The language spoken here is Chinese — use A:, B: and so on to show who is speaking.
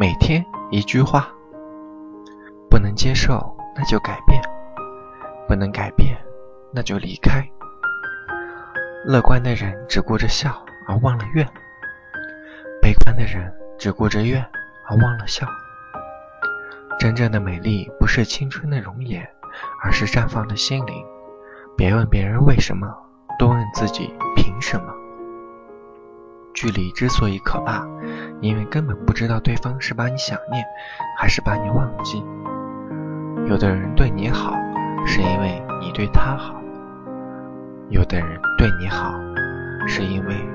A: 每天一句话，不能接受那就改变，不能改变那就离开。乐观的人只顾着笑而忘了怨，悲观的人只顾着怨而忘了笑。真正的美丽不是青春的容颜，而是绽放的心灵。别问别人为什么，多问自己凭什么。距离之所以可怕，因为根本不知道对方是把你想念，还是把你忘记。有的人对你好，是因为你对他好；有的人对你好，是因为。